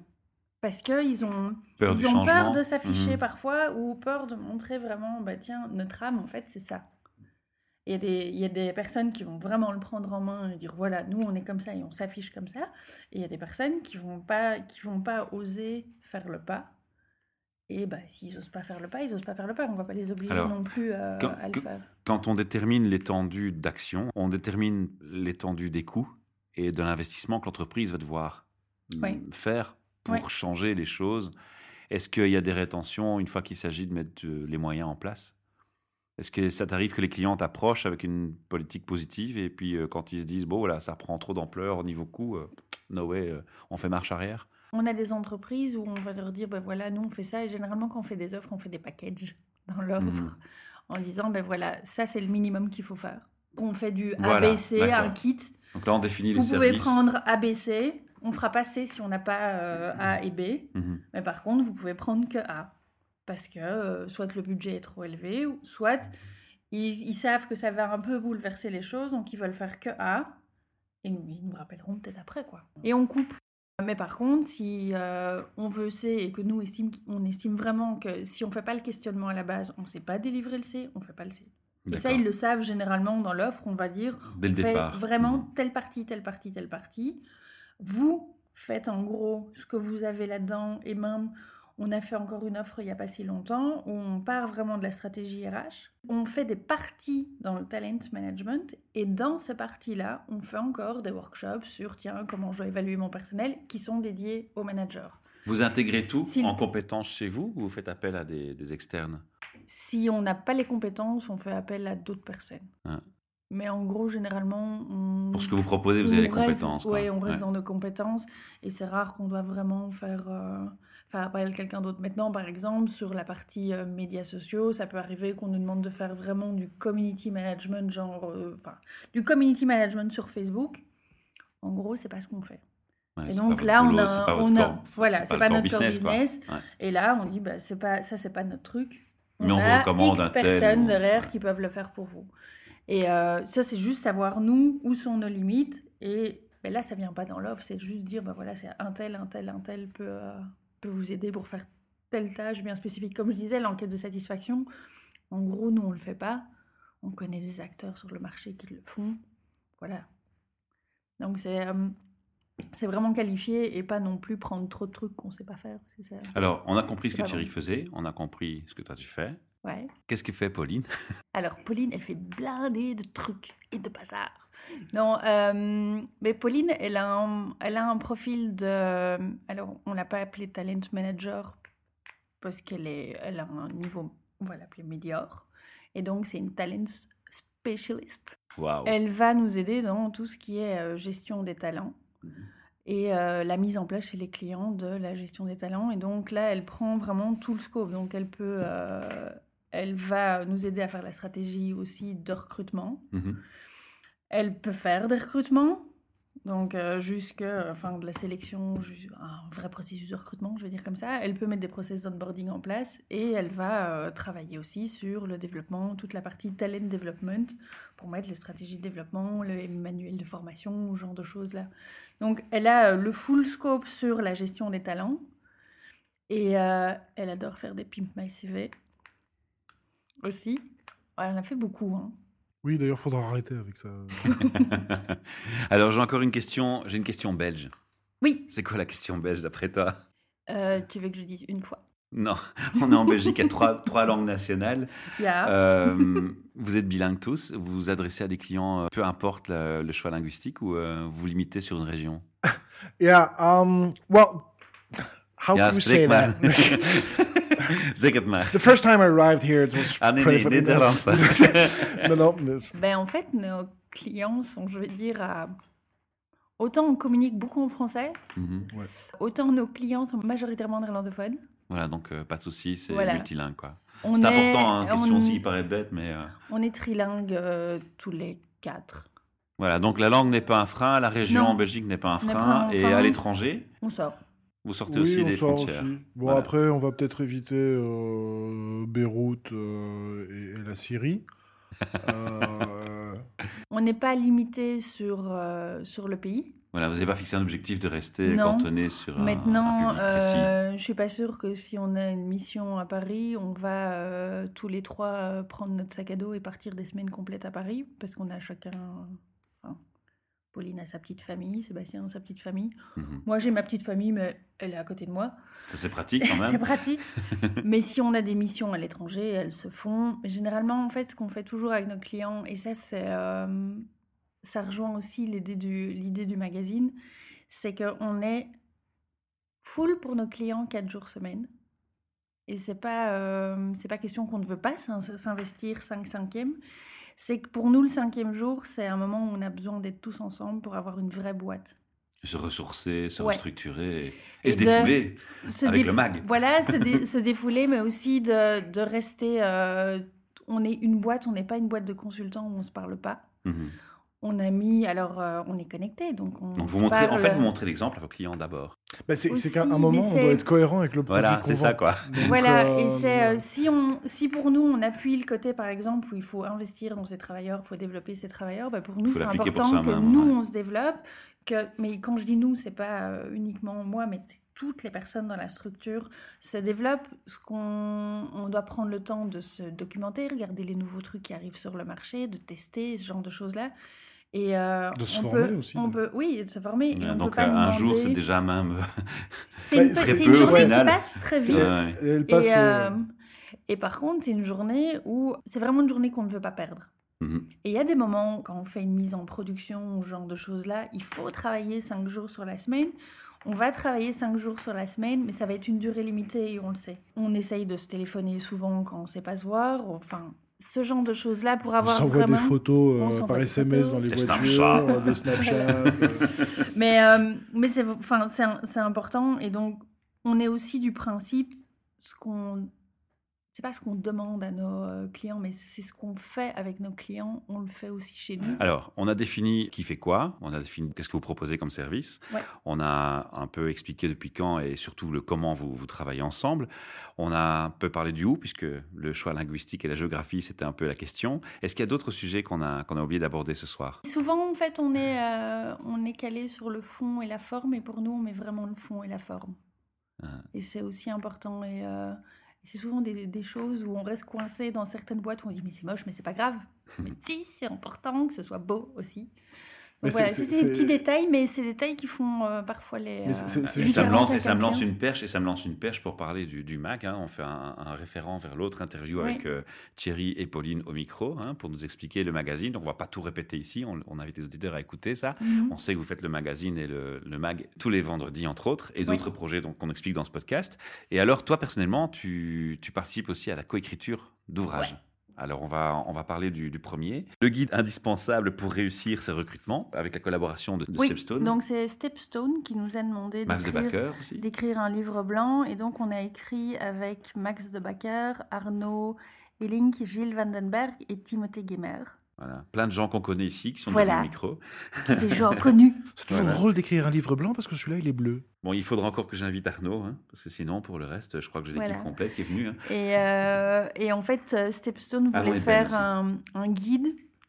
[SPEAKER 3] Parce qu'ils ont,
[SPEAKER 1] Peur
[SPEAKER 3] ils ont peur de s'afficher
[SPEAKER 1] Mhm.
[SPEAKER 3] parfois ou peur de montrer vraiment, bah tiens, notre âme, en fait, c'est ça. Il y, a des, il y a des personnes qui vont vraiment le prendre en main et dire voilà, nous on est comme ça et on s'affiche comme ça. Et il y a des personnes qui vont pas, qui vont pas oser faire le pas. Et bah, s'ils osent pas faire le pas, ils osent pas faire le pas. On va pas les obliger
[SPEAKER 1] Alors,
[SPEAKER 3] non plus euh,
[SPEAKER 1] quand-
[SPEAKER 3] à le faire.
[SPEAKER 1] Quand on détermine l'étendue d'action, on détermine l'étendue des coûts et de l'investissement que l'entreprise va devoir mm,
[SPEAKER 3] Oui.
[SPEAKER 1] faire pour
[SPEAKER 3] Oui.
[SPEAKER 1] changer les choses. Est-ce qu'il y a des rétentions une fois qu'il s'agit de mettre euh, les moyens en place? Est-ce que ça t'arrive que les clients t'approchent avec une politique positive et puis euh, quand ils se disent, bon, voilà, ça prend trop d'ampleur au niveau coût, no way, on fait marche arrière?
[SPEAKER 3] On a des entreprises où on va leur dire, ben voilà, nous on fait ça, et généralement quand on fait des offres, on fait des packages dans l'offre,
[SPEAKER 1] Mhm.
[SPEAKER 3] en disant, ben voilà, ça c'est le minimum qu'il faut faire. On fait du
[SPEAKER 1] Voilà,
[SPEAKER 3] ABC, un kit,
[SPEAKER 1] Donc là, on définit
[SPEAKER 3] vous
[SPEAKER 1] les
[SPEAKER 3] pouvez
[SPEAKER 1] services.
[SPEAKER 3] prendre ABC, on fera pas C si on n'a pas euh, A et B,
[SPEAKER 1] Mhm.
[SPEAKER 3] mais par contre, vous pouvez prendre que A. Parce que euh, soit le budget est trop élevé, ou soit ils, ils savent que ça va un peu bouleverser les choses, donc ils veulent faire que A. Et nous- ils nous rappelleront peut-être après, quoi. Et on coupe. Mais par contre, si euh, on veut C et que nous estime, on estime vraiment que si on fait pas le questionnement à la base, on sait pas délivrer le C, on fait pas le C. Et ça, ils le savent généralement dans l'offre. On va dire,
[SPEAKER 1] Dès le
[SPEAKER 3] on fait
[SPEAKER 1] départ.
[SPEAKER 3] vraiment
[SPEAKER 1] Mhm.
[SPEAKER 3] telle partie, telle partie, telle partie. Vous faites en gros ce que vous avez là-dedans. Et même, on a fait encore une offre il n'y a pas si longtemps où on part vraiment de la stratégie RH. On fait des parties dans le talent management. Et dans ces parties-là, on fait encore des workshops sur, tiens, comment je dois évaluer mon personnel qui sont dédiés aux managers.
[SPEAKER 1] Vous intégrez tout
[SPEAKER 3] Si-
[SPEAKER 1] en compétences chez vous ou vous faites appel à des, des externes?
[SPEAKER 3] Si on n'a pas les compétences, on fait appel à d'autres personnes.
[SPEAKER 1] Ah.
[SPEAKER 3] Mais en gros, généralement, on...
[SPEAKER 1] Pour ce que vous proposez, vous avez les compétences.
[SPEAKER 3] ouais, on reste
[SPEAKER 1] Ouais.
[SPEAKER 3] dans nos compétences et c'est rare qu'on doit vraiment faire, euh, faire appel à quelqu'un d'autre. Maintenant, par exemple, sur la partie euh, médias sociaux, ça peut arriver qu'on nous demande de faire vraiment du community management, genre, euh, enfin, du community management sur Facebook. En gros, c'est pas ce qu'on fait.
[SPEAKER 1] Ouais,
[SPEAKER 3] et donc
[SPEAKER 1] pas
[SPEAKER 3] là, on a,
[SPEAKER 1] pas
[SPEAKER 3] on a-
[SPEAKER 1] corps-
[SPEAKER 3] voilà,
[SPEAKER 1] c'est
[SPEAKER 3] pas,
[SPEAKER 1] corps
[SPEAKER 3] notre core
[SPEAKER 1] business. Ouais.
[SPEAKER 3] Et là, on dit, bah, c'est pas, ça, c'est pas notre truc.
[SPEAKER 1] Mais on vous
[SPEAKER 3] a
[SPEAKER 1] recommande
[SPEAKER 3] X
[SPEAKER 1] un tel
[SPEAKER 3] personnes
[SPEAKER 1] ou-
[SPEAKER 3] derrière
[SPEAKER 1] ouais.
[SPEAKER 3] qui peuvent le faire pour vous. Et euh, ça, c'est juste savoir, nous, où sont nos limites. Et ben là, ça vient pas dans l'offre, c'est juste dire, ben voilà, c'est un tel, un tel, un tel peut, euh, peut vous aider pour faire telle tâche bien spécifique. Comme je disais, l'enquête de satisfaction, en gros, nous, on le fait pas. On connaît des acteurs sur le marché qui le font. Voilà. Donc, c'est... euh, c'est vraiment qualifié et pas non plus prendre trop de trucs qu'on sait pas faire. ça.
[SPEAKER 1] Alors, on a compris ce que Thierry
[SPEAKER 3] bon.
[SPEAKER 1] faisait, on a compris ce que toi tu fais.
[SPEAKER 3] Ouais.
[SPEAKER 1] Qu'est-ce que fait Pauline?
[SPEAKER 3] Alors, Pauline, elle fait blinder de trucs et de bazar. <laughs> Non, euh, mais Pauline, elle a, un, elle a un profil de... Alors, on l'a pas appelée talent manager parce qu'elle est, elle a un niveau, on va l'appeler médiocre. Et donc, c'est une talent specialist. Elle va nous aider dans tout ce qui est euh, gestion des talents et euh, la mise en place chez les clients de la gestion des talents. Et donc là, elle prend vraiment tout le scope. Donc elle peut, euh, elle va nous aider à faire la stratégie aussi de recrutement.
[SPEAKER 1] Mhm.
[SPEAKER 3] Elle peut faire des recrutements, donc euh, jusque, enfin de la sélection, un vrai processus de recrutement, je veux dire comme ça. Elle peut mettre des process d'onboarding en place et elle va euh, travailler aussi sur le développement, toute la partie talent development pour mettre les stratégies de développement, le manuel de formation, ce genre de choses là. Donc elle a euh, le full scope sur la gestion des talents et euh, elle adore faire des pimp my CV aussi. Elle en a fait beaucoup. Hein.
[SPEAKER 2] Oui, d'ailleurs, faudra arrêter avec ça. <laughs>
[SPEAKER 1] Alors, j'ai encore une question, j'ai une question belge.
[SPEAKER 3] Oui,
[SPEAKER 1] C'est quoi la question belge d'après toi?
[SPEAKER 3] Euh, tu veux que je dise une fois?
[SPEAKER 1] Non, <laughs> on est en Belgique, il y a trois, trois langues nationales.
[SPEAKER 3] Il y a-
[SPEAKER 1] Euh, vous êtes bilingues tous, vous vous adressez à des clients, euh, peu importe le, le choix linguistique, ou euh, vous vous limitez sur une région? <laughs>
[SPEAKER 2] Yeah, um, well, how
[SPEAKER 1] Ja,
[SPEAKER 2] can we say that?
[SPEAKER 1] Zeg het maar.
[SPEAKER 2] The first time I arrived here, it was
[SPEAKER 1] Ah nee, nee. Nederlands.
[SPEAKER 2] non, non, mais-
[SPEAKER 3] Ben, en fait, nos clients sont, je vais dire, à... autant on communique beaucoup en français,
[SPEAKER 1] Mhm.
[SPEAKER 3] autant nos clients sont majoritairement néerlandophones.
[SPEAKER 1] Voilà, donc euh, pas de souci, c'est
[SPEAKER 3] Voilà.
[SPEAKER 1] multilingue. quoi.
[SPEAKER 3] On
[SPEAKER 1] C'est
[SPEAKER 3] est-
[SPEAKER 1] important, hein, question
[SPEAKER 3] on,
[SPEAKER 1] aussi qui paraît bête, mais euh,
[SPEAKER 3] on est trilingue euh, tous les quatre.
[SPEAKER 1] voilà. Donc la langue n'est pas un frein, la région
[SPEAKER 3] Non.
[SPEAKER 1] en Belgique n'est pas un frein,
[SPEAKER 3] pas un
[SPEAKER 1] et
[SPEAKER 3] frein.
[SPEAKER 1] à l'étranger,
[SPEAKER 3] On sort.
[SPEAKER 1] Vous sortez
[SPEAKER 2] oui,
[SPEAKER 1] aussi
[SPEAKER 2] on
[SPEAKER 1] des
[SPEAKER 2] sort
[SPEAKER 1] frontières.
[SPEAKER 2] aussi. Bon,
[SPEAKER 1] Voilà.
[SPEAKER 2] après, on va peut-être éviter euh, Beyrouth euh, et, et la Syrie. <laughs> Euh,
[SPEAKER 3] On n'est pas limité sur, euh, sur le pays.
[SPEAKER 1] Voilà, vous n'avez pas fixé un objectif de rester
[SPEAKER 3] Non.
[SPEAKER 1] cantonné sur un, un
[SPEAKER 3] Maintenant, euh, je suis pas sûre que si on a une mission à Paris, on va euh, tous les trois euh, prendre notre sac à dos et partir des semaines complètes à Paris, parce qu'on a chacun. Pauline a sa petite famille, Sébastien a sa petite famille.
[SPEAKER 1] Mhm.
[SPEAKER 3] Moi, j'ai ma petite famille, mais elle est à côté de moi.
[SPEAKER 1] Ça c'est pratique quand <laughs>
[SPEAKER 3] C'est
[SPEAKER 1] même.
[SPEAKER 3] pratique. <laughs> mais si on a des missions à l'étranger, elles se font. Généralement, en fait, ce qu'on fait toujours avec nos clients, et ça, c'est. euh, ça rejoint aussi l'idée du, l'idée du magazine, c'est qu'on est full pour nos clients 4 jours semaine. Et c'est pas, euh, c'est pas question qu'on ne veut pas s'investir 5 cinquièmes. C'est que pour nous, le cinquième jour, c'est un moment où on a besoin d'être tous ensemble pour avoir une vraie boîte.
[SPEAKER 1] Se ressourcer, se
[SPEAKER 3] Ouais.
[SPEAKER 1] restructurer et,
[SPEAKER 3] Et
[SPEAKER 1] se défouler
[SPEAKER 3] Se
[SPEAKER 1] avec
[SPEAKER 3] déf-
[SPEAKER 1] le mag.
[SPEAKER 3] Voilà, se, dé- <laughs> se défouler, mais aussi de, de rester. euh, on est une boîte, on n'est pas une boîte de consultants où on se parle pas.
[SPEAKER 1] Mhm.
[SPEAKER 3] On a mis, alors euh, on est connecté, donc on
[SPEAKER 1] Donc vous
[SPEAKER 3] se
[SPEAKER 1] montrez, en fait, vous montrez l'exemple à vos clients d'abord.
[SPEAKER 2] Bah, c'est qu'à un moment, on doit être cohérent avec le produit
[SPEAKER 1] Voilà, c'est ça quoi.
[SPEAKER 2] Donc,
[SPEAKER 3] Voilà,
[SPEAKER 2] euh,
[SPEAKER 3] et c'est euh, si on, si pour nous on appuie le côté par exemple où il faut investir dans ces travailleurs, il faut développer ces travailleurs, bah, pour nous c'est important que nous
[SPEAKER 1] ouais.
[SPEAKER 3] on se développe, que mais quand je dis nous c'est pas euh, uniquement moi mais c'est toutes les personnes dans la structure se développent, ce qu'on on doit prendre le temps de se documenter, regarder les nouveaux trucs qui arrivent sur le marché, de tester ce genre de choses là. Et euh,
[SPEAKER 2] De se
[SPEAKER 3] on
[SPEAKER 2] former
[SPEAKER 3] peut,
[SPEAKER 2] aussi,
[SPEAKER 3] On
[SPEAKER 2] de-
[SPEAKER 3] peut, oui, de se former. et on
[SPEAKER 1] Donc
[SPEAKER 3] peut pas
[SPEAKER 1] euh, un jour, c'est déjà même. <laughs>
[SPEAKER 3] C'est
[SPEAKER 2] Ouais,
[SPEAKER 3] une, <laughs>
[SPEAKER 2] très
[SPEAKER 3] c'est
[SPEAKER 1] peu,
[SPEAKER 3] une journée qui passe très
[SPEAKER 2] C'est-
[SPEAKER 3] vite.
[SPEAKER 1] Ouais.
[SPEAKER 2] Elle passe
[SPEAKER 3] Et,
[SPEAKER 2] au-
[SPEAKER 3] euh, et par contre, c'est une journée où c'est vraiment une journée qu'on ne veut pas perdre.
[SPEAKER 1] Mhm.
[SPEAKER 3] Et il y a des moments, quand on fait une mise en production ou ce genre de choses-là, il faut travailler cinq jours sur la semaine. On va travailler cinq jours sur la semaine, mais ça va être une durée limitée et on le sait. On essaye de se téléphoner souvent quand on ne sait pas se voir. Enfin, ce genre de choses-là pour
[SPEAKER 2] On
[SPEAKER 3] avoir
[SPEAKER 2] s'envoie
[SPEAKER 3] vraiment...
[SPEAKER 2] des photos euh,
[SPEAKER 3] On s'envoie
[SPEAKER 2] par
[SPEAKER 3] des
[SPEAKER 2] SMS
[SPEAKER 3] photos.
[SPEAKER 2] dans les
[SPEAKER 1] Des
[SPEAKER 2] voitures,
[SPEAKER 1] Snapchat.
[SPEAKER 2] des Snapchat. <laughs> euh,
[SPEAKER 3] Mais, euh, mais c'est enfin, c'est important. Et donc, on est aussi du principe, ce qu'on. C'est pas ce qu'on demande à nos euh, clients, mais c'est ce qu'on fait avec nos clients. On le fait aussi chez nous.
[SPEAKER 1] Alors, on a défini qui fait quoi, on a défini qu'est-ce que vous proposez comme service,
[SPEAKER 3] Ouais.
[SPEAKER 1] on a un peu expliqué depuis quand et surtout le comment vous, vous travaillez ensemble. On a un peu parlé du où, puisque le choix linguistique et la géographie, c'était un peu la question. Est-ce qu'il y a d'autres sujets qu'on a, qu'on a oublié d'aborder ce soir?
[SPEAKER 3] Souvent, en fait, on est, euh, on est calé sur le fond et la forme, et pour nous, on met vraiment le fond et la forme.
[SPEAKER 1] Ah.
[SPEAKER 3] Et c'est aussi important. Et euh, c'est souvent des, des choses où on reste coincé dans certaines boîtes où on dit mais c'est moche, mais c'est pas grave. <laughs> mais si, c'est important que ce soit beau aussi.
[SPEAKER 2] Mais
[SPEAKER 3] voilà,
[SPEAKER 2] c'est-
[SPEAKER 3] des petits détails, mais c'est des détails qui font euh, parfois les. Euh,
[SPEAKER 1] ça, me lance, ça me une perche, et ça me lance une perche pour parler du, du MAG. hein. On fait un, un référent vers l'autre interview
[SPEAKER 3] Oui.
[SPEAKER 1] avec euh, Thierry et Pauline au micro hein, pour nous expliquer le magazine. Donc, on va pas tout répéter ici. On, on invite les auditeurs à écouter ça.
[SPEAKER 3] Mhm.
[SPEAKER 1] On sait que vous faites le magazine et le, le mag tous les vendredis, entre autres, et d'autres projets donc, qu'on explique dans ce podcast. Et alors, toi, personnellement, tu, tu participes aussi à la coécriture d'ouvrages. Alors, on va, on va parler du, du premier. Le guide indispensable pour réussir ses recrutements, avec la collaboration de, de
[SPEAKER 3] Oui,
[SPEAKER 1] Stepstone,
[SPEAKER 3] donc c'est Stepstone qui nous a demandé
[SPEAKER 1] Max de
[SPEAKER 3] d'écrire d'écrire un livre blanc. Et donc, on a écrit avec Max de Backer, Arnaud Elink, Gilles Vandenberg et Timothée Guémer.
[SPEAKER 1] Voilà. Plein de gens qu'on connaît ici qui sont
[SPEAKER 3] Voilà.
[SPEAKER 1] dans le micro.
[SPEAKER 3] C'est des gens connus. <laughs>
[SPEAKER 2] C'est toujours
[SPEAKER 1] Voilà.
[SPEAKER 2] drôle d'écrire un livre blanc parce que celui-là, il est bleu.
[SPEAKER 1] Bon, il faudra encore que j'invite Arnaud, hein, parce que sinon, pour le reste, je crois que j'ai l'équipe
[SPEAKER 3] Voilà.
[SPEAKER 1] complète qui est venue. hein.
[SPEAKER 3] Et, euh, et en fait, euh, Stepstone
[SPEAKER 1] Ah
[SPEAKER 3] voulait
[SPEAKER 1] Ben
[SPEAKER 3] faire un guide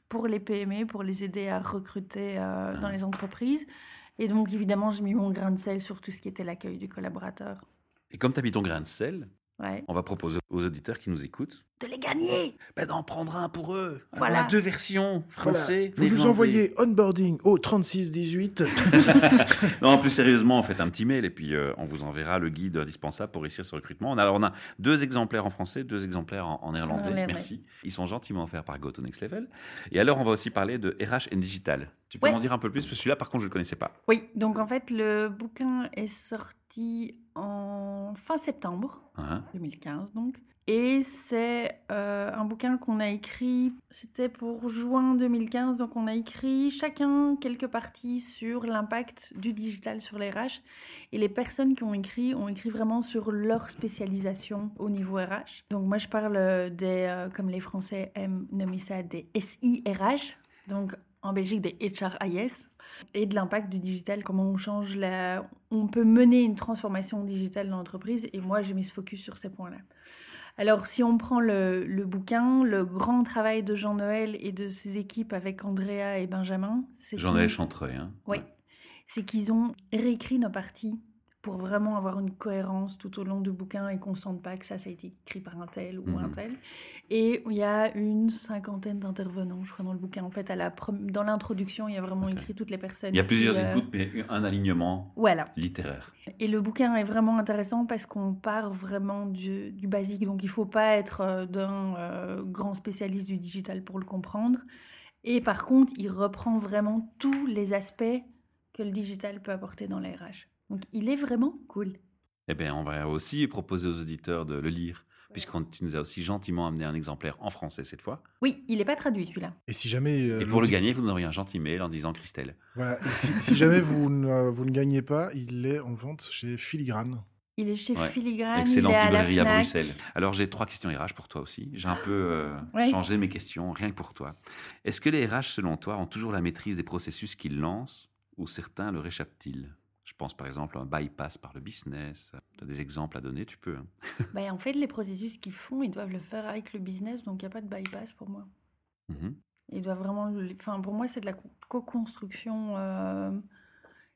[SPEAKER 3] pour les PME, pour les aider à recruter euh,
[SPEAKER 1] Ah.
[SPEAKER 3] dans les entreprises. Et donc, évidemment, j'ai mis mon grain de sel sur tout ce qui était l'accueil du collaborateur.
[SPEAKER 1] Et comme tu as mis ton grain de sel,
[SPEAKER 3] Ouais.
[SPEAKER 1] on va proposer aux auditeurs qui nous écoute
[SPEAKER 3] De les gagner
[SPEAKER 1] ben, d'en prendre un pour eux. Alors,
[SPEAKER 3] Voilà.
[SPEAKER 1] On a deux versions, français,
[SPEAKER 2] Vous nous envoyez onboarding au 3618. <laughs>
[SPEAKER 1] Non, plus sérieusement, on fait un petit mail et puis euh, on vous enverra le guide indispensable pour réussir ce recrutement. Alors, on a deux exemplaires en français, deux exemplaires en, en néerlandais.
[SPEAKER 3] Néerlandais.
[SPEAKER 1] Merci. Ils sont gentiment offerts par Go to Next Level. Et alors, on va aussi parler de RH and Digital. Tu peux
[SPEAKER 3] Ouais.
[SPEAKER 1] m'en dire un peu plus? Parce que celui-là, par contre, je ne le connaissais pas.
[SPEAKER 3] Oui, donc en fait, le bouquin est sorti en fin septembre
[SPEAKER 1] Hein
[SPEAKER 3] 2015, donc. Et c'est euh, un bouquin qu'on a écrit, c'était pour juin 2015, donc on a écrit chacun quelques parties sur l'impact du digital sur les RH. Et les personnes qui ont écrit ont écrit vraiment sur leur spécialisation au niveau RH. Donc moi je parle des, euh, comme les Français aiment nommer ça, des SIRH, donc en Belgique des HRIS, et de l'impact du digital, comment on change la... On peut mener une transformation digitale dans l'entreprise, et moi j'ai mis ce focus sur ces points-là. Alors, si on prend le, le bouquin, le grand travail de Jean-Noël et de ses équipes avec Andrea et Benjamin, c'est
[SPEAKER 1] Jean-Noël Chantreuil. Hein.
[SPEAKER 3] Oui, c'est qu'ils ont réécrit nos parties pour vraiment avoir une cohérence tout au long du bouquin et qu'on ne sente pas que ça, ça a été écrit par un tel ou un
[SPEAKER 1] Mhm.
[SPEAKER 3] tel. Et il y a une cinquantaine d'intervenants, je crois, dans le bouquin. En fait, à la dans l'introduction, il y a vraiment écrit toutes les personnes.
[SPEAKER 1] Il y a plusieurs
[SPEAKER 3] qui, euh,
[SPEAKER 1] inputs, mais un alignement
[SPEAKER 3] Voilà.
[SPEAKER 1] littéraire.
[SPEAKER 3] Et le bouquin est vraiment intéressant parce qu'on part vraiment du, du basique. Donc, il faut pas être euh, d'un euh, grand spécialiste du digital pour le comprendre. Et par contre, il reprend vraiment tous les aspects que le digital peut apporter dans les RH. Donc, il est vraiment cool.
[SPEAKER 1] Eh bien, on va aussi proposer aux auditeurs de le lire, puisque tu nous as aussi gentiment amené un exemplaire en français cette fois.
[SPEAKER 3] Oui, il n'est pas traduit celui-là.
[SPEAKER 2] Et si jamais. euh,
[SPEAKER 1] Et pour le gagner, vous nous envoyez un gentil mail en disant Christelle.
[SPEAKER 2] Voilà. Et si, si jamais vous ne, vous ne gagnez pas, il est en vente chez Filigrane.
[SPEAKER 3] Il est chez
[SPEAKER 1] Ouais.
[SPEAKER 3] Filigrane,
[SPEAKER 1] Excellente
[SPEAKER 3] il est à la
[SPEAKER 1] librairie à
[SPEAKER 3] Fnac.
[SPEAKER 1] Bruxelles. Alors j'ai trois questions RH pour toi aussi. J'ai un peu euh, <laughs>
[SPEAKER 3] Ouais.
[SPEAKER 1] changé mes questions, rien que pour toi. Est-ce que les RH, selon toi, ont toujours la maîtrise des processus qu'ils lancent ou certains leur échappent-ils Je pense par exemple à un bypass par le business. Tu as des exemples à donner, tu peux. hein. <laughs>
[SPEAKER 3] Ben, en fait, les processus qu'ils font, ils doivent le faire avec le business, donc il n'y a pas de bypass pour moi.
[SPEAKER 1] Mhm.
[SPEAKER 3] Ils doivent vraiment. Enfin, pour moi, c'est de la co- co-construction. euh,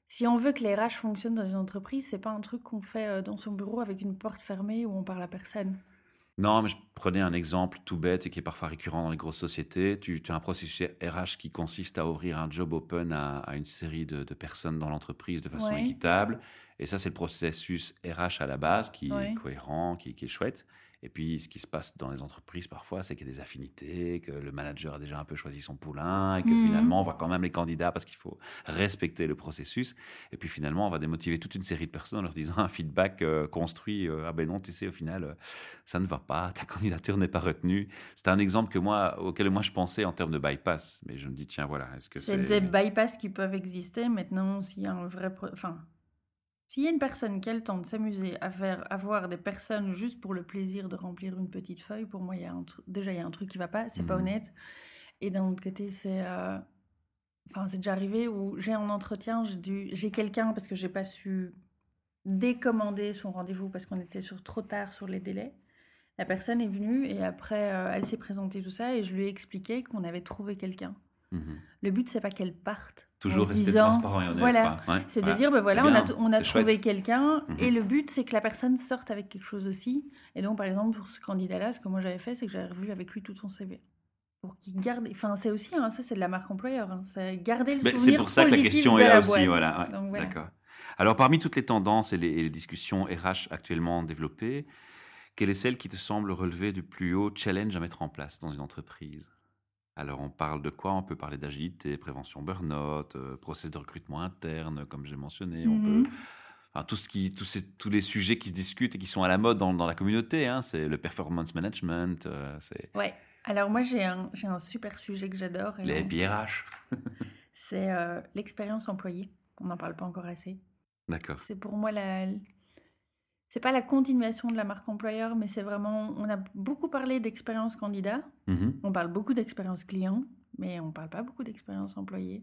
[SPEAKER 3] Si on veut que les RH fonctionnent dans une entreprise, c'est pas un truc qu'on fait euh, dans son bureau avec une porte fermée où on parle à personne.
[SPEAKER 1] Non, mais je prenais un exemple tout bête et qui est parfois récurrent dans les grosses sociétés. Tu, tu as un processus RH qui consiste à ouvrir un job open à, à une série de, de personnes dans l'entreprise de façon
[SPEAKER 3] Ouais.
[SPEAKER 1] équitable. Et ça, c'est le processus RH à la base qui
[SPEAKER 3] Ouais.
[SPEAKER 1] est cohérent, qui, qui est chouette. Et puis, ce qui se passe dans les entreprises parfois, c'est qu'il y a des affinités, que le manager a déjà un peu choisi son poulain et que
[SPEAKER 3] Mhm.
[SPEAKER 1] finalement, on voit quand même les candidats parce qu'il faut respecter le processus. Et puis finalement, on va démotiver toute une série de personnes en leur disant un feedback euh, construit. euh, ah ben non, tu sais, au final, euh, ça ne va pas, ta candidature n'est pas retenue. C'est un exemple que moi, auquel moi je pensais en termes de bypass. Mais je me dis, tiens, voilà, est-ce que
[SPEAKER 3] C'est
[SPEAKER 1] c'est.
[SPEAKER 3] des bypass qui peuvent exister. Maintenant, s'il y a un vrai. pro- Enfin. S'il y a une personne qui a le temps de s'amuser à faire avoir des personnes juste pour le plaisir de remplir une petite feuille, pour moi, il y a un déjà, il y a un truc qui va pas, c'est pas
[SPEAKER 1] Mhm.
[SPEAKER 3] honnête. Et d'un autre côté, c'est. euh, Enfin, c'est déjà arrivé où j'ai un entretien, j'ai dû... j'ai quelqu'un parce que j'ai pas su décommander son rendez-vous parce qu'on était sur trop tard sur les délais. La personne est venue et après, euh, elle s'est présentée tout ça et je lui ai expliqué qu'on avait trouvé quelqu'un.
[SPEAKER 1] Mhm.
[SPEAKER 3] Le but, c'est pas qu'elle parte.
[SPEAKER 1] Toujours rester
[SPEAKER 3] disant,
[SPEAKER 1] transparent et honnête.
[SPEAKER 3] Voilà.
[SPEAKER 1] Ouais,
[SPEAKER 3] C'est de dire, ben voilà, on a, on a trouvé quelqu'un,
[SPEAKER 1] Mhm.
[SPEAKER 3] et le but, c'est que la personne sorte avec quelque chose aussi. Et donc, par exemple, pour ce candidat-là, ce que moi j'avais fait, c'est que j'avais revu avec lui tout son CV. Pour qu'il garde. Enfin, c'est aussi, hein, ça, c'est de la marque employeur. hein, c'est garder le souvenir
[SPEAKER 1] C'est pour ça que la question est là aussi.
[SPEAKER 3] boîte.
[SPEAKER 1] Voilà, ouais,
[SPEAKER 3] Donc, voilà.
[SPEAKER 1] D'accord. Alors, parmi toutes les tendances et les, et les discussions RH actuellement développées, quelle est celle qui te semble relever du plus haut challenge à mettre en place dans une entreprise? Alors, on parle de quoi? On peut parler d'agilité, prévention burn-out, euh, process de recrutement interne, comme j'ai mentionné. On peut Enfin, tout ce qui, tous, ces, tous les sujets qui se discutent et qui sont à la mode dans, dans la communauté, hein, c'est le performance management, euh, c'est
[SPEAKER 3] Ouais. Alors, moi, j'ai un, un super sujet que j'adore.
[SPEAKER 1] les PRH. <laughs>
[SPEAKER 3] C'est euh, l'expérience employée. On n'en parle pas encore assez.
[SPEAKER 1] D'accord.
[SPEAKER 3] C'est pour moi la. C'est pas la continuation de la marque employeur, mais c'est vraiment. On a beaucoup parlé d'expérience candidat,
[SPEAKER 1] Mhm.
[SPEAKER 3] on parle beaucoup d'expérience client, mais on parle pas beaucoup d'expérience employée.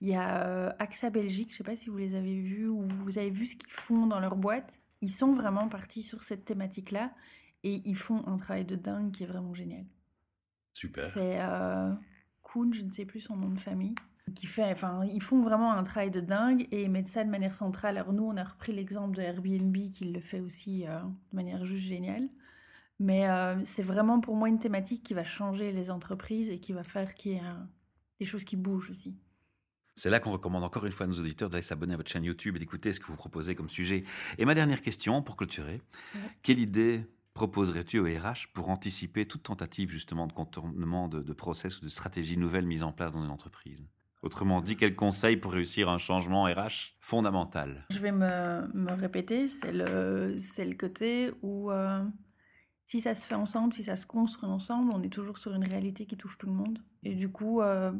[SPEAKER 3] Il y a euh, AXA Belgique, je sais pas si vous les avez vus ou vous avez vu ce qu'ils font dans leur boîte. Ils sont vraiment partis sur cette thématique-là et ils font un travail de dingue qui est vraiment génial.
[SPEAKER 1] Super.
[SPEAKER 3] C'est euh, Kuhn, je ne sais plus son nom de famille, qui fait, enfin, ils font vraiment un travail de dingue et ils mettent ça de manière centrale. Alors nous, on a repris l'exemple de Airbnb qui le fait aussi euh, de manière juste géniale. Mais euh, c'est vraiment pour moi une thématique qui va changer les entreprises et qui va faire qu'il y ait des choses qui bougent aussi.
[SPEAKER 1] C'est là qu'on recommande encore une fois à nos auditeurs d'aller s'abonner à votre chaîne YouTube et d'écouter ce que vous proposez comme sujet. Et ma dernière question, pour clôturer,
[SPEAKER 3] Ouais.
[SPEAKER 1] quelle idée proposerais-tu au RH pour anticiper toute tentative justement de contournement de, de process ou de stratégie nouvelle mise en place dans une entreprise? Autrement dit, quel conseil pour réussir un changement RH fondamental?
[SPEAKER 3] Je vais me, répéter, c'est le, le côté où euh, si ça se fait ensemble, si ça se construit ensemble, on est toujours sur une réalité qui touche tout le monde. Et du coup, euh,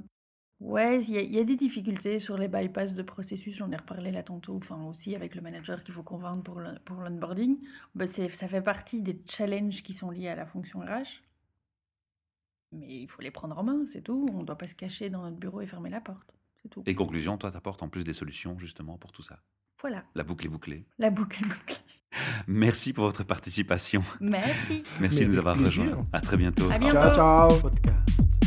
[SPEAKER 3] ouais, il y, a- des difficultés sur les bypass de processus, j'en ai reparlé là tantôt, enfin aussi avec le manager qu'il faut convaincre pour l'onboarding. C'est- ça fait partie des challenges qui sont liés à la fonction RH. Mais il faut les prendre en main, c'est tout. On ne doit pas se cacher dans notre bureau et fermer la porte. C'est tout.
[SPEAKER 1] Et conclusion, toi, t'apportes en plus des solutions justement pour tout ça.
[SPEAKER 3] Voilà,
[SPEAKER 1] La boucle est bouclée.
[SPEAKER 3] la boucle est bouclée. <laughs>
[SPEAKER 1] Merci pour votre participation.
[SPEAKER 3] Merci.
[SPEAKER 1] Merci
[SPEAKER 2] Mais
[SPEAKER 1] de nous avoir rejoints. À très bientôt.
[SPEAKER 3] À bientôt.
[SPEAKER 2] Ciao, ciao
[SPEAKER 5] Podcast.